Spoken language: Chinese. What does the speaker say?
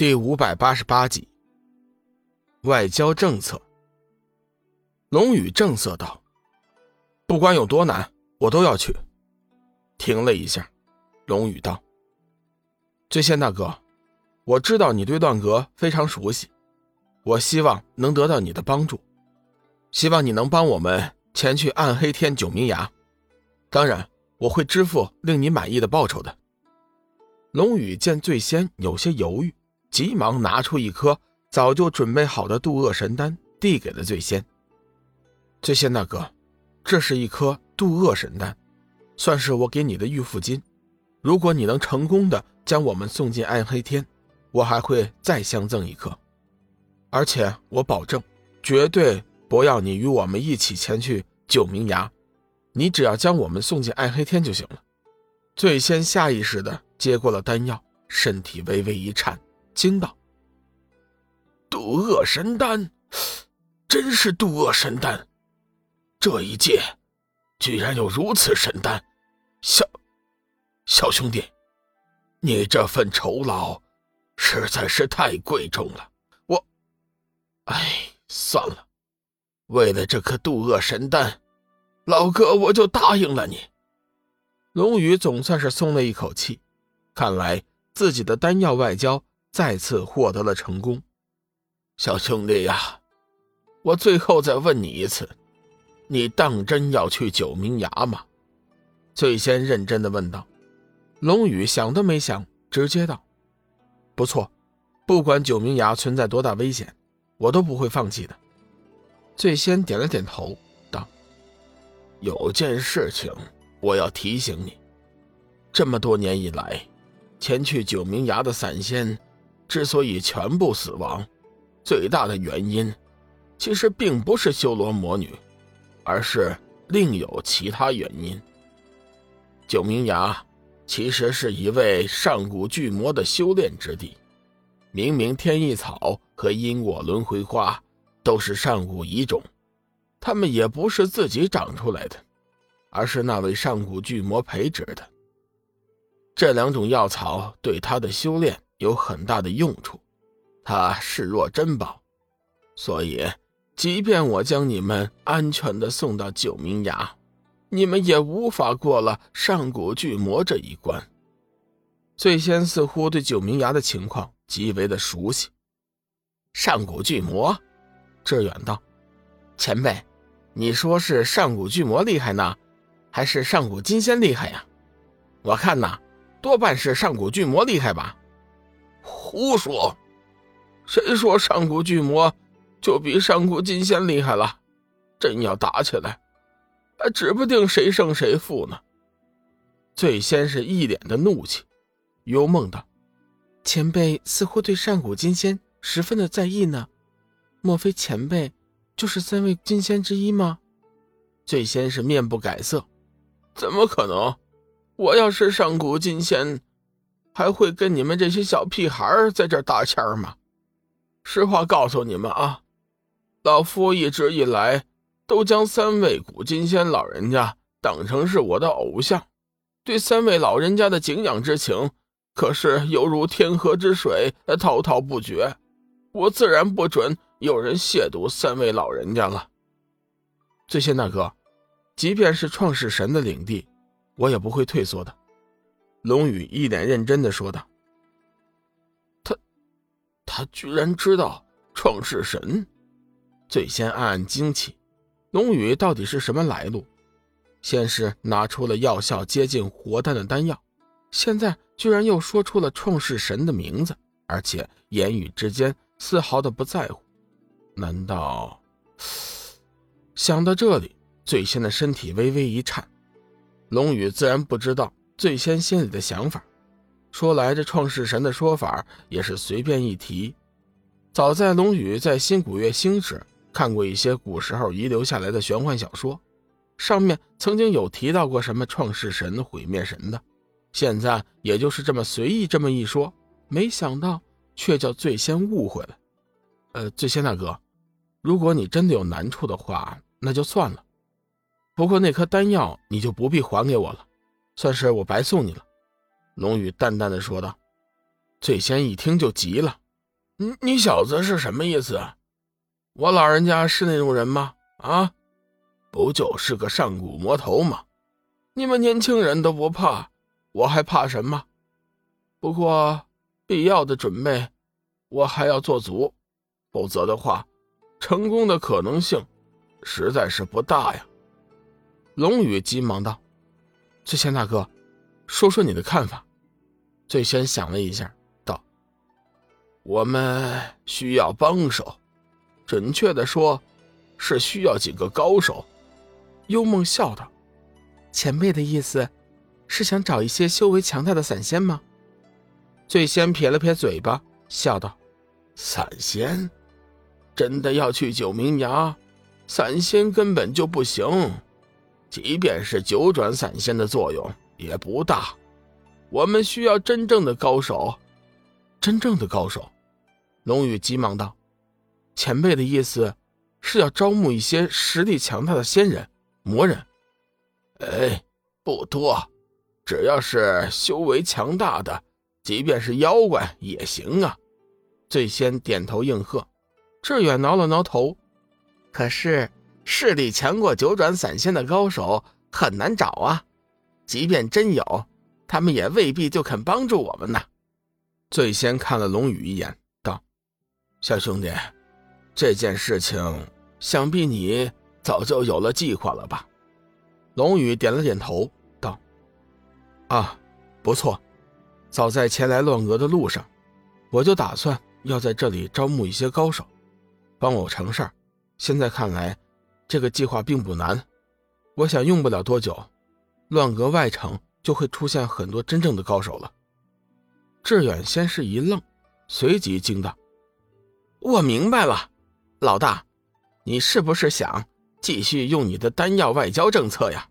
第五百八十八集，外交政策。龙宇正色道：“不管有多难，我都要去。”停了一下，龙宇道：“醉仙大哥，我知道你对断阁非常熟悉，我希望能得到你的帮助，希望你能帮我们前去暗黑天九明崖。当然，我会支付令你满意的报酬的。”龙宇见醉仙有些犹豫。急忙拿出一颗早就准备好的渡厄神丹，递给了醉仙。醉仙大哥，这是一颗渡厄神丹，算是我给你的预付金。如果你能成功的将我们送进暗黑天，我还会再相赠一颗。而且我保证，绝对不要你与我们一起前去九明崖，你只要将我们送进暗黑天就行了。醉仙下意识的接过了丹药，身体微微一颤。惊道：“渡厄神丹，真是渡厄神丹！这一届居然有如此神丹，小小兄弟，你这份酬劳实在是太贵重了。我，哎，算了，为了这颗渡厄神丹，老哥我就答应了你。”龙宇总算是松了一口气，看来自己的丹药外交。再次获得了成功，小兄弟呀，我最后再问你一次，你当真要去九明崖吗？醉仙认真的问道。龙宇想都没想，直接道：“不错，不管九明崖存在多大危险，我都不会放弃的。”醉仙点了点头，道：“有件事情我要提醒你，这么多年以来，前去九明崖的散仙。”之所以全部死亡，最大的原因，其实并不是修罗魔女，而是另有其他原因。九明崖其实是一位上古巨魔的修炼之地，明明天意草和因果轮回花都是上古遗种，它们也不是自己长出来的，而是那位上古巨魔培植的。这两种药草对他的修炼。有很大的用处，它视若珍宝，所以即便我将你们安全的送到九明崖，你们也无法过了上古巨魔这一关。醉仙似乎对九明崖的情况极为的熟悉。上古巨魔，志远道：“前辈，你说是上古巨魔厉害呢，还是上古金仙厉害呀？我看呐，多半是上古巨魔厉害吧。”胡说！谁说上古巨魔就比上古金仙厉害了？真要打起来，还指不定谁胜谁负呢。醉仙是一脸的怒气，幽梦道：“前辈似乎对上古金仙十分的在意呢，莫非前辈就是三位金仙之一吗？”醉仙是面不改色：“怎么可能？我要是上古金仙……”还会跟你们这些小屁孩在这搭腔吗？实话告诉你们啊，老夫一直以来都将三位古金仙老人家当成是我的偶像，对三位老人家的敬仰之情可是犹如天河之水，滔滔不绝。我自然不准有人亵渎三位老人家了。醉仙大哥，即便是创世神的领地，我也不会退缩的。龙宇一脸认真的说道：“他，他居然知道创世神。”醉仙暗暗惊奇，龙宇到底是什么来路？先是拿出了药效接近活丹的丹药，现在居然又说出了创世神的名字，而且言语之间丝毫的不在乎。难道？想到这里，醉仙的身体微微一颤。龙宇自然不知道。醉仙心里的想法，说来这创世神的说法也是随便一提。早在龙宇在新古月星时看过一些古时候遗留下来的玄幻小说，上面曾经有提到过什么创世神、毁灭神的。现在也就是这么随意这么一说，没想到却叫最先误会了。呃，最先大哥，如果你真的有难处的话，那就算了。不过那颗丹药你就不必还给我了。算是我白送你了，龙宇淡淡的说道。醉仙一听就急了，你你小子是什么意思？我老人家是那种人吗？啊，不就是个上古魔头吗？你们年轻人都不怕，我还怕什么？不过必要的准备我还要做足，否则的话，成功的可能性实在是不大呀。龙宇急忙道：“醉仙大哥，说说你的看法。”醉仙想了一下。道我们需要帮手，准确的说，是需要几个高手。幽梦笑道：“前辈的意思，是想找一些修为强大的散仙吗？”醉仙撇了撇嘴巴，笑道：“散仙，真的要去九明崖？散仙根本就不行，即便是九转散仙的作用也不大。我们需要真正的高手。”真正的高手，龙宇急忙道：“前辈的意思是要招募一些实力强大的仙人、魔人。”哎，不多，只要是修为强大的，即便是妖怪也行啊。最先点头应和。志远挠了挠头：“可是势力强过九转散仙的高手很难找啊，即便真有，他们也未必就肯帮助我们呢。”最先看了龙宇一眼，道：“小兄弟，这件事情想必你早就有了计划了吧？”龙宇点了点头，道：“啊，不错。早在前来乱鹅的路上，我就打算要在这里招募一些高手，帮我成事儿。现在看来，这个计划并不难。我想用不了多久，乱格外城就会出现很多真正的高手了。”志远先是一愣，随即惊道：“我明白了，老大，你是不是想继续用你的丹药外交政策呀？”